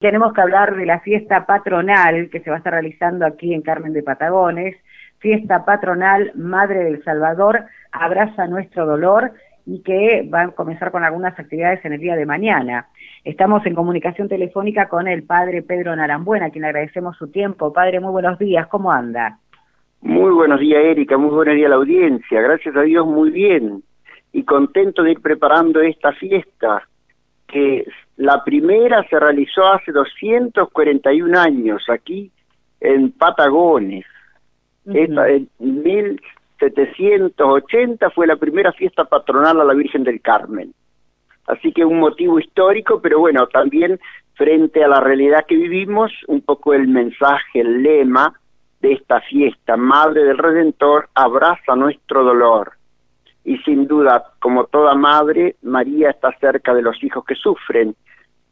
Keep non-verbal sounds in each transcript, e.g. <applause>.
Tenemos que hablar de la fiesta patronal que se va a estar realizando aquí en Carmen de Patagones. Fiesta patronal Madre del Salvador, abraza nuestro dolor y que va a comenzar con algunas actividades en el día de mañana. Estamos en comunicación telefónica con el padre Pedro Narambuena, a quien agradecemos su tiempo. Padre, muy buenos días, ¿cómo anda? Muy buenos días, Erika, muy buenos días a la audiencia. Gracias a Dios, muy bien. Y contento de ir preparando esta fiesta que la primera se realizó hace 241 años aquí en Patagones. Esta, en 1780 fue la primera fiesta patronal a la Virgen del Carmen. Así que un motivo histórico, pero bueno, también frente a la realidad que vivimos, un poco el mensaje, el lema de esta fiesta, Madre del Redentor, abraza nuestro dolor y sin duda, como toda madre, María está cerca de los hijos que sufren.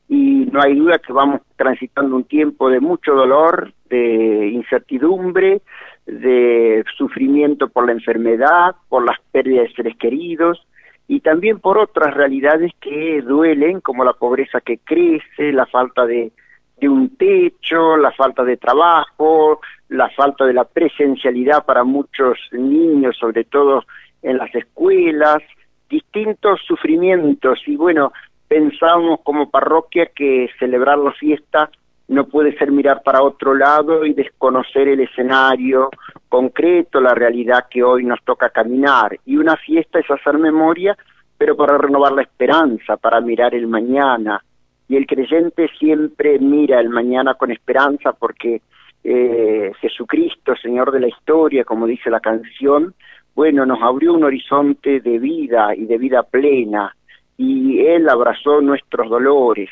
Y no hay duda que vamos transitando un tiempo de mucho dolor, de incertidumbre, de sufrimiento por la enfermedad, por las pérdidas de seres queridos y también por otras realidades que duelen, como la pobreza que crece, la falta de, de un techo, la falta de trabajo, la falta de la presencialidad para muchos niños, sobre todo en las escuelas, distintos sufrimientos y bueno, pensamos como parroquia que celebrar la fiesta no puede ser mirar para otro lado y desconocer el escenario concreto, la realidad que hoy nos toca caminar. Y una fiesta es hacer memoria, pero para renovar la esperanza, para mirar el mañana. Y el creyente siempre mira el mañana con esperanza porque eh, Jesucristo, Señor de la historia, como dice la canción, bueno, nos abrió un horizonte de vida y de vida plena, y Él abrazó nuestros dolores.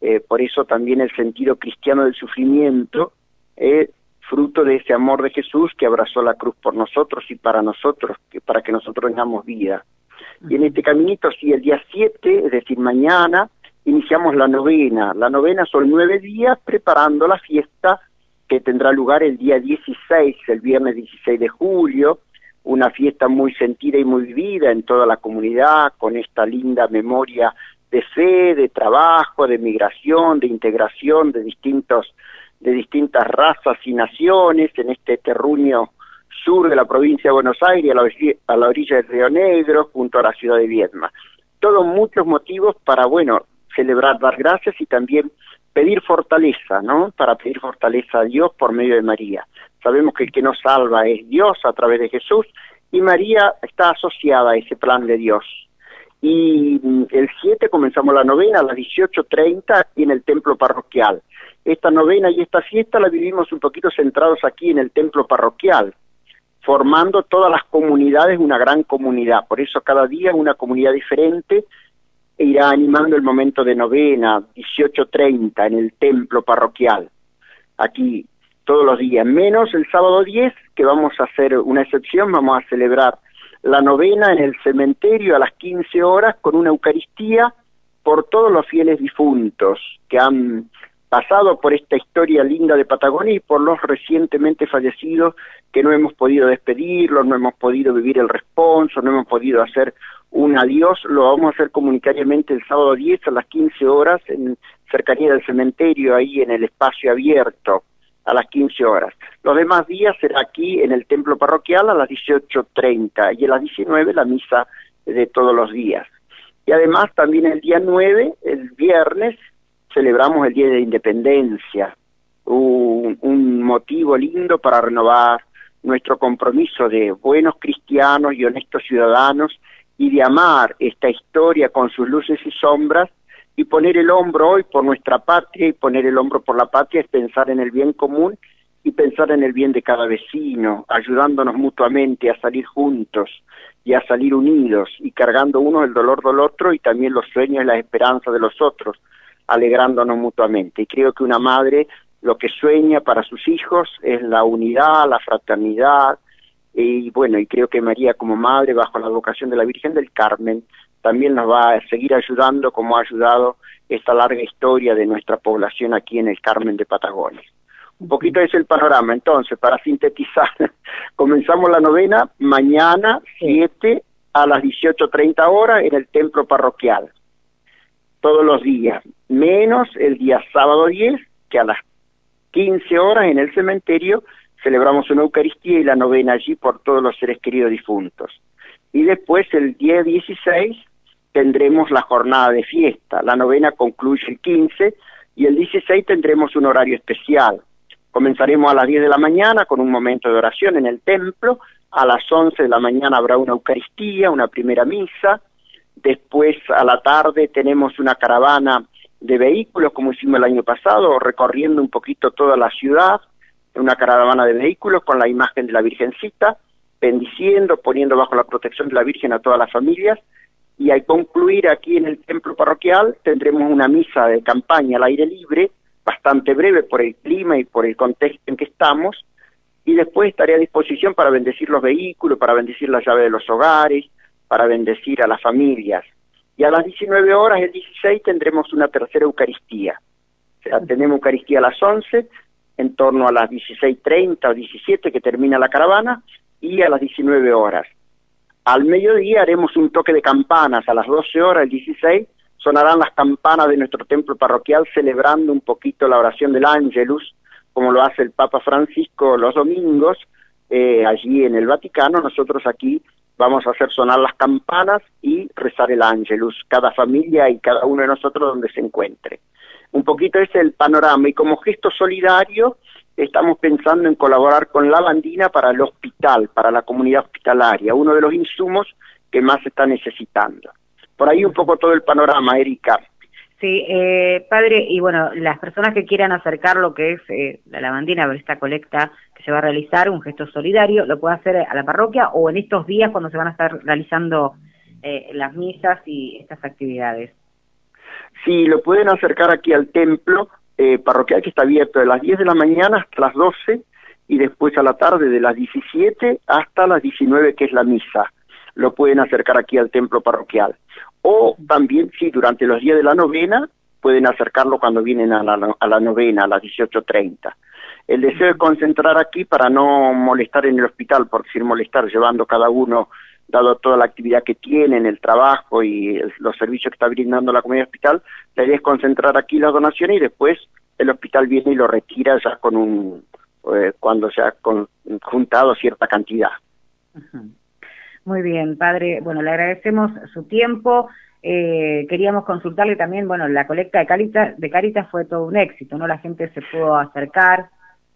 Eh, por eso también el sentido cristiano del sufrimiento es fruto de ese amor de Jesús que abrazó la cruz por nosotros y para nosotros, que, para que nosotros tengamos vida. Y en este caminito, sí, el día 7, es decir, mañana, iniciamos la novena. La novena son nueve días preparando la fiesta que tendrá lugar el día 16, el viernes 16 de julio, una fiesta muy sentida y muy vivida en toda la comunidad, con esta linda memoria de fe, de trabajo, de migración, de integración de distintos de distintas razas y naciones en este terruño sur de la provincia de Buenos Aires, a la, a la orilla del Río Negro, junto a la ciudad de Viedma. Todos muchos motivos para, bueno, celebrar, dar gracias y también pedir fortaleza, ¿no? Para pedir fortaleza a Dios por medio de María. Sabemos que el que nos salva es Dios a través de Jesús y María está asociada a ese plan de Dios. Y mm, el 7 comenzamos la novena a las 18.30 en el templo parroquial. Esta novena y esta fiesta la vivimos un poquito centrados aquí en el templo parroquial, formando todas las comunidades una gran comunidad. Por eso cada día una comunidad diferente e irá animando el momento de novena, 18.30 en el templo parroquial. Aquí todos los días, menos el sábado 10, que vamos a hacer una excepción, vamos a celebrar la novena en el cementerio a las 15 horas con una Eucaristía por todos los fieles difuntos que han pasado por esta historia linda de Patagonia y por los recientemente fallecidos que no hemos podido despedirlos, no hemos podido vivir el responso, no hemos podido hacer un adiós, lo vamos a hacer comunitariamente el sábado 10 a las 15 horas en cercanía del cementerio, ahí en el espacio abierto a las 15 horas. Los demás días será aquí en el templo parroquial a las 18.30 y a las 19 la misa de todos los días. Y además también el día 9, el viernes, celebramos el Día de Independencia, un, un motivo lindo para renovar nuestro compromiso de buenos cristianos y honestos ciudadanos y de amar esta historia con sus luces y sombras y poner el hombro hoy por nuestra patria y poner el hombro por la patria es pensar en el bien común y pensar en el bien de cada vecino, ayudándonos mutuamente a salir juntos y a salir unidos y cargando uno el dolor del otro y también los sueños y las esperanzas de los otros, alegrándonos mutuamente. Y creo que una madre lo que sueña para sus hijos es la unidad, la fraternidad, y bueno, y creo que María como madre, bajo la vocación de la Virgen del Carmen, también nos va a seguir ayudando como ha ayudado esta larga historia de nuestra población aquí en el Carmen de Patagonia. Un poquito es el panorama, entonces, para sintetizar, <laughs> comenzamos la novena mañana 7 a las 18.30 horas en el templo parroquial. Todos los días, menos el día sábado 10, que a las 15 horas en el cementerio celebramos una Eucaristía y la novena allí por todos los seres queridos difuntos. Y después el día 16 tendremos la jornada de fiesta, la novena concluye el 15 y el 16 tendremos un horario especial. Comenzaremos a las 10 de la mañana con un momento de oración en el templo, a las 11 de la mañana habrá una Eucaristía, una primera misa, después a la tarde tenemos una caravana de vehículos como hicimos el año pasado, recorriendo un poquito toda la ciudad, una caravana de vehículos con la imagen de la Virgencita, bendiciendo, poniendo bajo la protección de la Virgen a todas las familias, y al concluir aquí en el templo parroquial tendremos una misa de campaña al aire libre, bastante breve por el clima y por el contexto en que estamos, y después estaré a disposición para bendecir los vehículos, para bendecir la llave de los hogares, para bendecir a las familias. Y a las 19 horas, el 16, tendremos una tercera Eucaristía. O sea, tenemos Eucaristía a las 11, en torno a las 16.30 o 17 que termina la caravana, y a las 19 horas. Al mediodía haremos un toque de campanas, a las 12 horas, el 16, sonarán las campanas de nuestro templo parroquial celebrando un poquito la oración del Ángelus, como lo hace el Papa Francisco los domingos, eh, allí en el Vaticano, nosotros aquí vamos a hacer sonar las campanas y rezar el Ángelus, cada familia y cada uno de nosotros donde se encuentre. Un poquito ese es el panorama y como gesto solidario estamos pensando en colaborar con la bandina para el hospital, para la comunidad hospitalaria, uno de los insumos que más se está necesitando. Por ahí un poco todo el panorama, Erika. Sí, eh, padre, y bueno, las personas que quieran acercar lo que es eh, la lavandina, esta colecta que se va a realizar, un gesto solidario, lo puede hacer a la parroquia o en estos días cuando se van a estar realizando eh, las misas y estas actividades. Sí, lo pueden acercar aquí al templo eh, parroquial que está abierto de las 10 de la mañana hasta las 12 y después a la tarde de las 17 hasta las 19 que es la misa. Lo pueden acercar aquí al templo parroquial. O también, sí, durante los días de la novena pueden acercarlo cuando vienen a la, a la novena, a las 18.30. El deseo de concentrar aquí para no molestar en el hospital, por decir molestar, llevando cada uno dado toda la actividad que tienen, el trabajo y los servicios que está brindando la comunidad hospital, la idea es concentrar aquí las donaciones y después el hospital viene y lo retira ya con un, eh, cuando se ha juntado cierta cantidad. Muy bien, padre. Bueno, le agradecemos su tiempo. Eh, queríamos consultarle también, bueno, la colecta de Caritas, de Caritas fue todo un éxito, ¿no? La gente se pudo acercar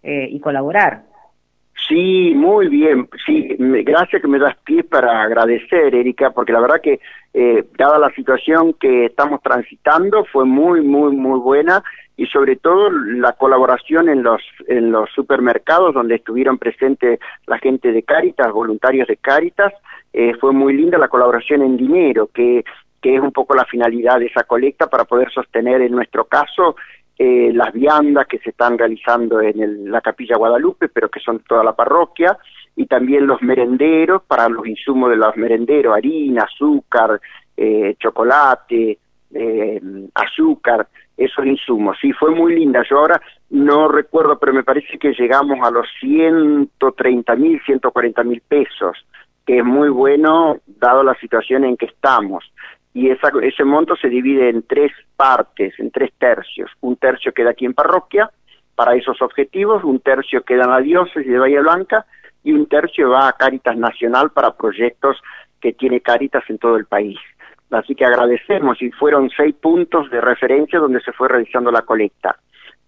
eh, y colaborar. Sí, muy bien. Sí, gracias que me das pie para agradecer, Erika, porque la verdad que eh, dada la situación que estamos transitando fue muy, muy, muy buena y sobre todo la colaboración en los en los supermercados donde estuvieron presentes la gente de Cáritas, voluntarios de Cáritas, eh, fue muy linda la colaboración en dinero, que que es un poco la finalidad de esa colecta para poder sostener en nuestro caso eh, las viandas que se están realizando en la capilla Guadalupe, pero que son toda la parroquia, y también los merenderos para los insumos de los merenderos, harina, azúcar, eh, chocolate, eh, azúcar, esos insumos. Sí, fue muy linda. Yo ahora no recuerdo, pero me parece que llegamos a los 130 mil, 140 mil pesos, que es muy bueno dado la situación en que estamos y esa, ese monto se divide en tres partes, en tres tercios. Un tercio queda aquí en parroquia para esos objetivos, un tercio queda en la diócesis de Bahía Blanca y un tercio va a Cáritas Nacional para proyectos que tiene Cáritas en todo el país. Así que agradecemos y fueron seis puntos de referencia donde se fue realizando la colecta.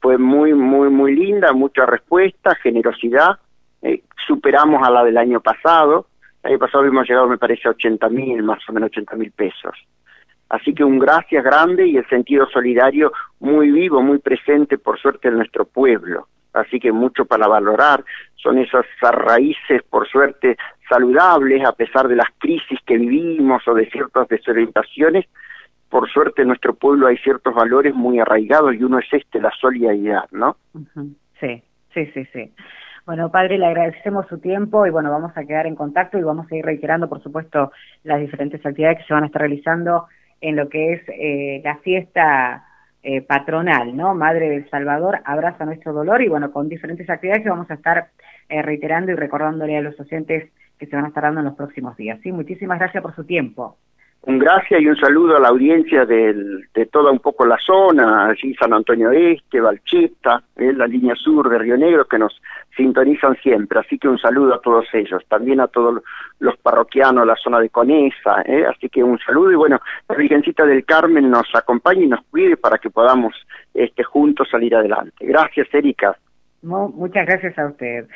Fue muy, muy, muy linda, mucha respuesta, generosidad. Eh, superamos a la del año pasado. El año pasado hemos llegado, me parece, a 80 mil, más o menos 80 mil pesos. Así que un gracias grande y el sentido solidario muy vivo, muy presente, por suerte, en nuestro pueblo. Así que mucho para valorar. Son esas raíces, por suerte, saludables, a pesar de las crisis que vivimos o de ciertas desorientaciones. Por suerte, en nuestro pueblo hay ciertos valores muy arraigados y uno es este, la solidaridad, ¿no? Sí, sí, sí, sí. Bueno, padre, le agradecemos su tiempo y bueno, vamos a quedar en contacto y vamos a ir reiterando, por supuesto, las diferentes actividades que se van a estar realizando en lo que es eh, la fiesta eh, patronal, ¿no? Madre del Salvador, abraza nuestro dolor y bueno, con diferentes actividades que vamos a estar eh, reiterando y recordándole a los docentes que se van a estar dando en los próximos días. Sí, muchísimas gracias por su tiempo. Un gracias y un saludo a la audiencia de toda un poco la zona, allí San Antonio Este, Valcheta, eh, la línea sur de Río Negro, que nos sintonizan siempre. Así que un saludo a todos ellos, también a todos los parroquianos, la zona de Conesa. Eh, así que un saludo y bueno, la Virgencita del Carmen nos acompañe y nos cuide para que podamos este, juntos salir adelante. Gracias, Erika. muchas gracias a usted.